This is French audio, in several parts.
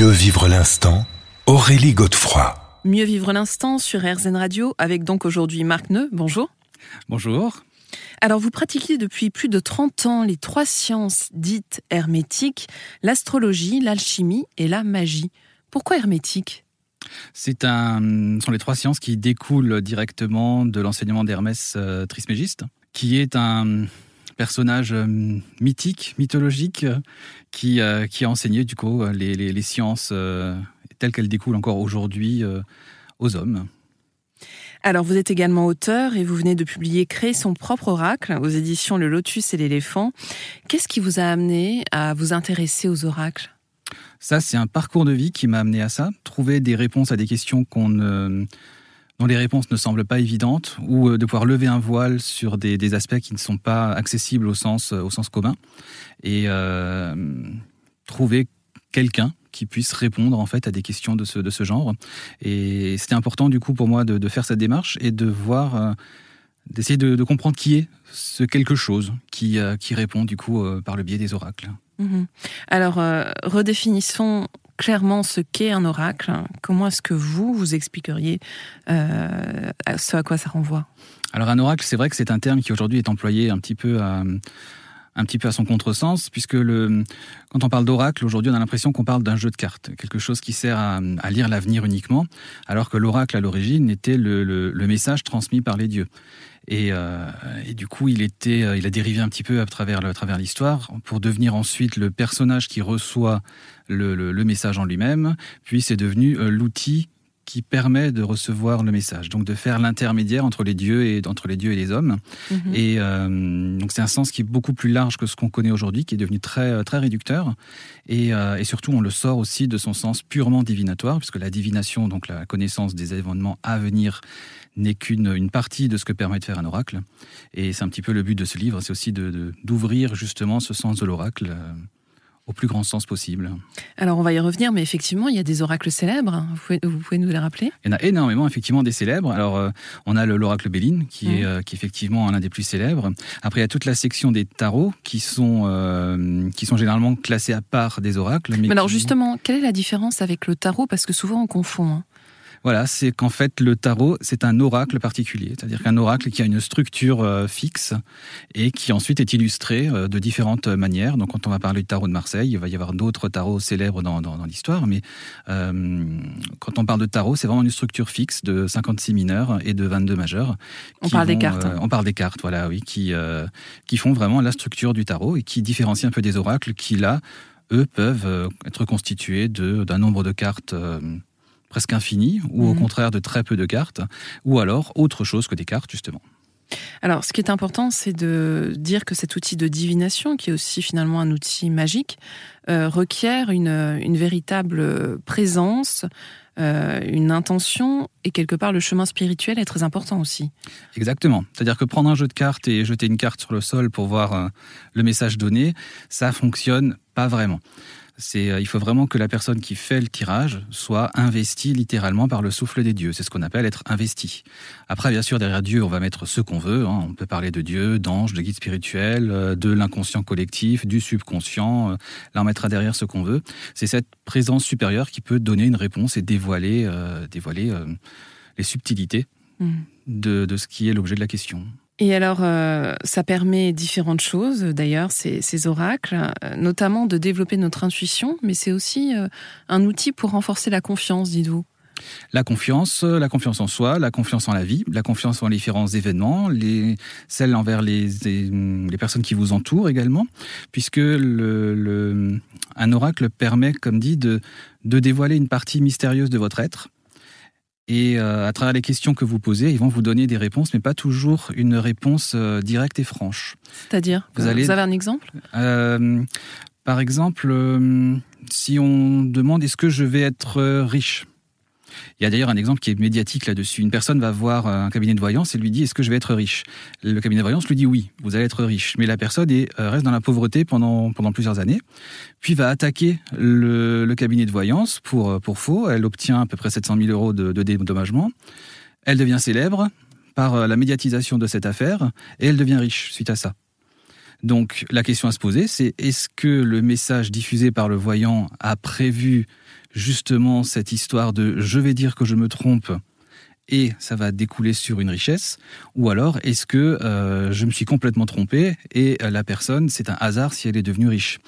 Mieux vivre l'instant, Aurélie Godefroy. Mieux vivre l'instant sur RZN Radio avec donc aujourd'hui Marc Neu. Bonjour. Bonjour. Alors, vous pratiquez depuis plus de 30 ans les trois sciences dites hermétiques, l'astrologie, l'alchimie et la magie. Pourquoi hermétique? C'est un, ce sont les trois sciences qui découlent directement de l'enseignement d'Hermès euh, Trismégiste, qui est un personnage euh, mythique, mythologique, qui, euh, qui a enseigné du coup les, les sciences telles qu'elles découlent encore aujourd'hui aux hommes. Alors, vous êtes également auteur et vous venez de publier Créer son propre oracle aux éditions Le Lotus et l'éléphant. Qu'est-ce qui vous a amené à vous intéresser aux oracles? Ça, c'est un parcours de vie qui m'a amené à ça. Trouver des réponses à des questions qu'on dont les réponses ne semblent pas évidentes, ou euh, de pouvoir lever un voile sur des, aspects qui ne sont pas accessibles au sens, au sens commun, et euh, trouver quelqu'un qui puisse répondre en fait à des questions de ce, de ce genre. Et c'était important du coup pour moi de, faire cette démarche et de voir, euh, d'essayer de, comprendre qui est ce quelque chose qui, euh, qui répond du coup euh, par le biais des oracles. Mhm. Alors redéfinissons clairement ce qu'est un oracle. Comment est-ce que vous, vous expliqueriez ce à quoi ça renvoie? Alors un oracle, c'est vrai que c'est un terme qui aujourd'hui est employé un petit peu à un petit peu à son contresens, puisque le, quand on parle d'oracle, aujourd'hui, on a l'impression qu'on parle d'un jeu de cartes, quelque chose qui sert à, lire l'avenir uniquement, alors que l'oracle, à l'origine, était le, message transmis par les dieux. Euh, et, du coup, il, était, euh, il a dérivé un petit peu à travers, à travers l'histoire pour devenir ensuite le personnage qui reçoit le, message en lui-même, puis c'est devenu euh, l'outil qui permet de recevoir le message, donc de faire l'intermédiaire entre les dieux et entre les dieux et les hommes. Mhm. Et euh, donc c'est un sens qui est beaucoup plus large que ce qu'on connaît aujourd'hui, qui est devenu très très réducteur. Et, euh, et, surtout, on le sort aussi de son sens purement divinatoire, puisque la divination, donc la connaissance des événements à venir, n'est qu'une une partie de ce que permet de faire un oracle. Et c'est un petit peu le but de ce livre, c'est aussi de d'ouvrir justement ce sens de l'oracle. Au plus grand sens possible. Alors on va y revenir, mais effectivement, il y a des oracles célèbres. Vous pouvez, nous les rappeler? Il y en a énormément, effectivement, des célèbres. Alors euh, on a l'oracle Béline, qui, est, euh, qui est effectivement l'un des plus célèbres. Après, il y a toute la section des tarots, qui sont, euh, qui sont généralement classés à part des oracles. Mais, alors justement, quelle est la différence avec le tarot? Parce que souvent on confond. Hein. Voilà, c'est qu'en fait le tarot, c'est un oracle particulier, c'est-à-dire qu'un oracle qui a une structure euh, fixe et qui ensuite est illustré euh, de différentes manières. Donc quand on va parler du tarot de Marseille, il va y avoir d'autres tarots célèbres dans, l'histoire, mais euh, quand on parle de tarot, c'est vraiment une structure fixe de 56 mineurs et de 22 majeurs. On parle des cartes. on parle des cartes, voilà, oui, qui, qui font vraiment la structure du tarot et qui différencient un peu des oracles qui, là, eux, peuvent être constitués d'un nombre de cartes presque infini, ou au mhm. contraire de très peu de cartes, ou alors autre chose que des cartes, justement. Alors, ce qui est important, c'est de dire que cet outil de divination, qui est aussi finalement un outil magique, euh, requiert une, une, véritable présence, euh, une intention, et quelque part, le chemin spirituel est très important aussi. Exactement. C'est-à-dire que prendre un jeu de cartes et jeter une carte sur le sol pour voir euh, le message donné, ça fonctionne pas vraiment. Euh, il faut vraiment que la personne qui fait le tirage soit investie littéralement par le souffle des dieux. C'est ce qu'on appelle être investi. Après, bien sûr, derrière Dieu, on va mettre ce qu'on veut. Hein. On peut parler de Dieu, d'ange, de guide spirituel, euh, de l'inconscient collectif, du subconscient. Euh, là, on mettra derrière ce qu'on veut. C'est cette présence supérieure qui peut donner une réponse et dévoiler, dévoiler les subtilités mmh. de ce qui est l'objet de la question. Et alors, euh, ça permet différentes choses, d'ailleurs, ces, oracles, euh, notamment de développer notre intuition, mais c'est aussi euh, un outil pour renforcer la confiance, dites-vous. La confiance, la confiance en soi, la confiance en la vie, la confiance en les différents événements, les, celle envers les, personnes qui vous entourent également, puisque un oracle permet, comme dit, de dévoiler une partie mystérieuse de votre être et euh, à travers les questions que vous posez, ils vont vous donner des réponses, mais pas toujours une réponse euh, directe et franche. C'est-à-dire vous, avez un exemple? Euh, Par exemple, si on demande est-ce que je vais être riche? Il y a d'ailleurs un exemple qui est médiatique là-dessus. Une personne va voir un cabinet de voyance et lui dit Est-ce que je vais être riche? Le cabinet de voyance lui dit Oui, vous allez être riche. Mais la personne euh, reste dans la pauvreté pendant, plusieurs années, puis va attaquer le, cabinet de voyance pour, euh, pour faux. Elle obtient à peu près 700 000 euros de, de dédommagement. Elle devient célèbre par euh, la médiatisation de cette affaire et elle devient riche suite à ça. Donc la question à se poser, c'est est-ce que le message diffusé par le voyant a prévu justement cette histoire de je vais dire que je me trompe et ça va découler sur une richesse Ou alors est-ce que euh, je me suis complètement trompé et euh, la personne, c'est un hasard si elle est devenue riche?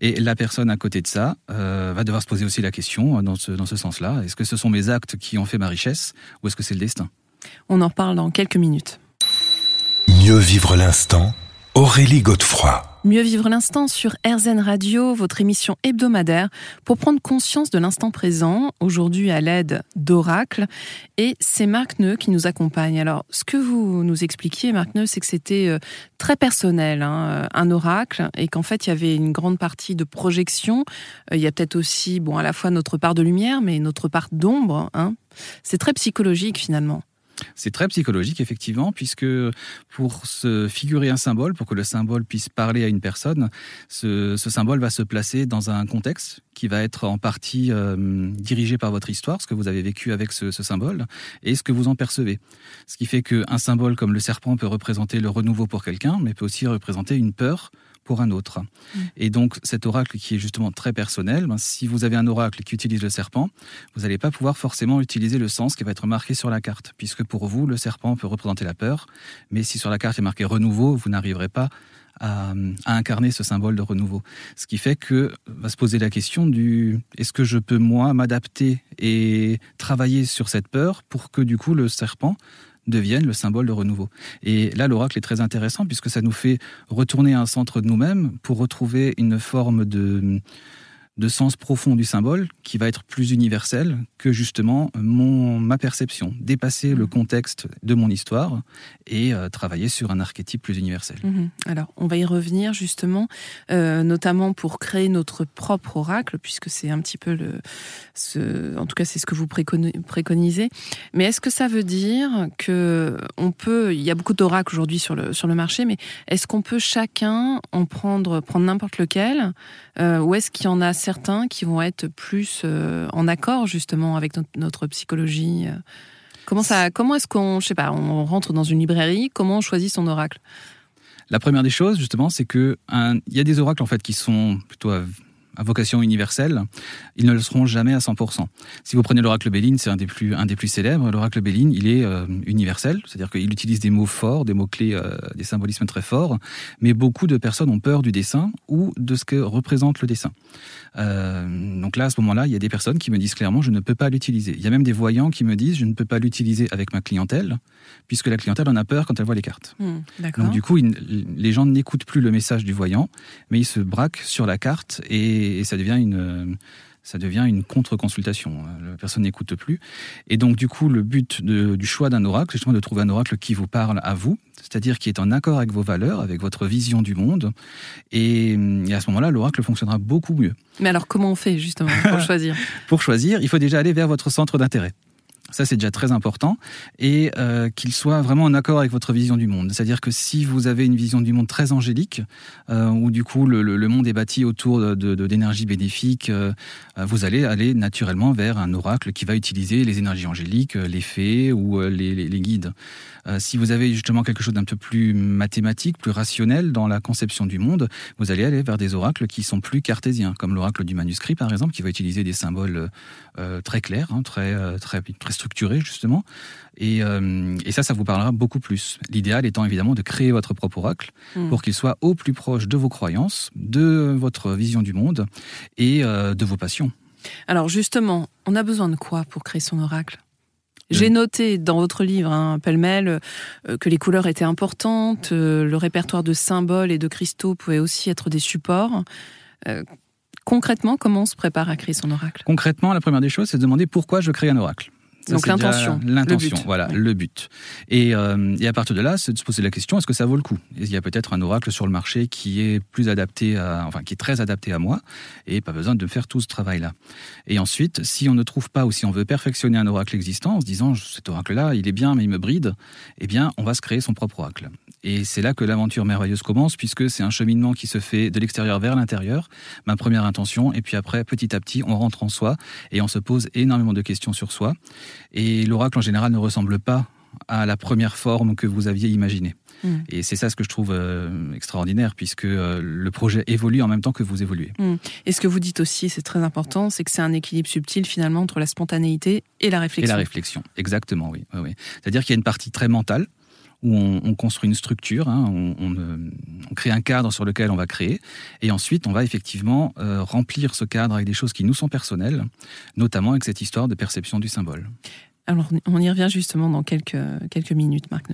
Et la personne à côté de ça euh, va devoir se poser aussi la question dans ce, dans ce sens-là. Est-ce que ce sont mes actes qui ont fait ma richesse ou est-ce que c'est le destin? On en reparle dans quelques minutes. Mieux vivre l'instant, Aurélie Godefroy. Mieux vivre l'instant sur RZN Radio, votre émission hebdomadaire pour prendre conscience de l'instant présent, aujourd'hui à l'aide d'Oracle. Et c'est Marc Neu qui nous accompagne. Alors, ce que vous nous expliquiez, Marc Neu, c'est que c'était euh, très personnel, hein, euh, un oracle, et qu'en fait, il y avait une grande partie de projection. Euh, il y a peut-être aussi, bon, à la fois notre part de lumière, mais notre part d'ombre. Hein. C'est très psychologique finalement. C'est très psychologique, effectivement, puisque pour se figurer un symbole, pour que le symbole puisse parler à une personne, ce, symbole va se placer dans un contexte qui va être en partie euh, dirigé par votre histoire, ce que vous avez vécu avec ce, ce symbole, et ce que vous en percevez. Ce qui fait qu'un symbole comme le serpent peut représenter le renouveau pour quelqu'un, mais peut aussi représenter une peur pour un autre. Mm. Et donc cet oracle qui est justement très personnel, ben, si vous avez un oracle qui utilise le serpent, vous n'allez pas pouvoir forcément utiliser le sens qui va être marqué sur la carte, puisque pour vous, le serpent peut représenter la peur, mais si sur la carte est marqué renouveau, vous n'arriverez pas à, incarner ce symbole de renouveau. Ce qui fait que va se poser la question du est-ce que je peux moi m'adapter et travailler sur cette peur pour que du coup le serpent deviennent le symbole de renouveau. Et là, l'oracle est très intéressant puisque ça nous fait retourner à un centre de nous-mêmes pour retrouver une forme de de sens profond du symbole qui va être plus universel que justement mon, ma perception, dépasser le mmh. contexte de mon histoire et euh, travailler sur un archétype plus universel. Mmh. Alors, on va y revenir justement, euh, notamment pour créer notre propre oracle, puisque c'est un petit peu le, ce, en tout cas, c'est ce que vous préconisez. Mais est-ce que ça veut dire que on peut, il y a beaucoup d'oracles aujourd'hui sur le sur le marché, mais est-ce qu'on peut chacun en prendre prendre n'importe lequel, euh, ou est-ce qu'il y en a certains qui vont être plus euh, en accord justement avec notre, psychologie euh. Comment ça Comment est-ce qu'on, je sais pas, on rentre dans une librairie Comment on choisit son oracle? La première des choses, justement, c'est que il y a des oracles en fait qui sont plutôt à vocation universelle, ils ne le seront jamais à 100%. Si vous prenez l'oracle Béline, c'est un des plus un des plus célèbres. L'oracle Béline, il est euh, universel, c'est-à-dire qu'il utilise des mots forts, des mots clés, euh, des symbolismes très forts, mais beaucoup de personnes ont peur du dessin ou de ce que représente le dessin. Euh, donc là, à ce moment-là, il y a des personnes qui me disent clairement, je ne peux pas l'utiliser. Il y a même des voyants qui me disent, je ne peux pas l'utiliser avec ma clientèle, puisque la clientèle en a peur quand elle voit les cartes. Hmm, donc du coup, les gens n'écoutent plus le message du voyant, mais ils se braquent sur la carte et et, ça devient une ça devient une contre-consultation. Personne n'écoute plus. Et donc, du coup, le but du choix d'un oracle, c'est justement de trouver un oracle qui vous parle à vous, c'est-à-dire qui est en accord avec vos valeurs, avec votre vision du monde. Et, et à ce moment-là, l'oracle fonctionnera beaucoup mieux. Mais alors, comment on fait, justement, pour choisir? Pour choisir, il faut déjà aller vers votre centre d'intérêt. Ça, c'est déjà très important. Et euh, qu'il soit vraiment en accord avec votre vision du monde. C'est-à-dire que si vous avez une vision du monde très angélique, euh, où du coup le, le, monde est bâti autour de, d'énergies bénéfiques, euh, vous allez aller naturellement vers un oracle qui va utiliser les énergies angéliques, euh, les fées ou les, les, les guides. si vous avez justement quelque chose d'un peu plus mathématique, plus rationnel dans la conception du monde, vous allez aller vers des oracles qui sont plus cartésiens, comme l'oracle du manuscrit par exemple, qui va utiliser des symboles très clairs, hein, très, très, très structuré justement. Et, euh, et, ça, ça vous parlera beaucoup plus. L'idéal étant évidemment de créer votre propre oracle hmm. pour qu'il soit au plus proche de vos croyances, de votre vision du monde et euh, de vos passions. Alors justement, on a besoin de quoi pour créer son oracle? J'ai noté dans votre livre, hein, pêle-mêle, euh, que les couleurs étaient importantes, le répertoire de symboles et de cristaux pouvait aussi être des supports. Concrètement, comment on se prépare à créer son oracle? Concrètement, la première des choses, c'est de demander pourquoi je crée un oracle. Donc l'intention. L'intention, voilà, le but. Et, euh, et, à partir de là, c'est de se poser la question est-ce que ça vaut le coup? Il y a peut-être un oracle sur le marché qui est plus adapté à, enfin, qui est très adapté à moi, et pas besoin de faire tout ce travail-là. Et ensuite, si on ne trouve pas ou si on veut perfectionner un oracle existant en se disant cet oracle-là, il est bien, mais il me bride, eh bien, on va se créer son propre oracle. Et c'est là que l'aventure merveilleuse commence, puisque c'est un cheminement qui se fait de l'extérieur vers l'intérieur. Ma première intention, et puis après, petit à petit, on rentre en soi et on se pose énormément de questions sur soi. Et l'oracle en général ne ressemble pas à la première forme que vous aviez imaginée. Mm. Et c'est ça ce que je trouve euh, extraordinaire, puisque euh, le projet évolue en même temps que vous évoluez. Mm. Et ce que vous dites aussi, c'est très important, c'est que c'est un équilibre subtil finalement entre la spontanéité et la réflexion. Et la réflexion, exactement, oui. oui, C'est-à-dire qu'il y a une partie très mentale, où on, construit une structure, hein, on, crée un cadre sur lequel on va créer, et ensuite on va effectivement euh, remplir ce cadre avec des choses qui nous sont personnelles, notamment avec cette histoire de perception du symbole. Alors on y revient justement dans quelques, quelques minutes, Marc.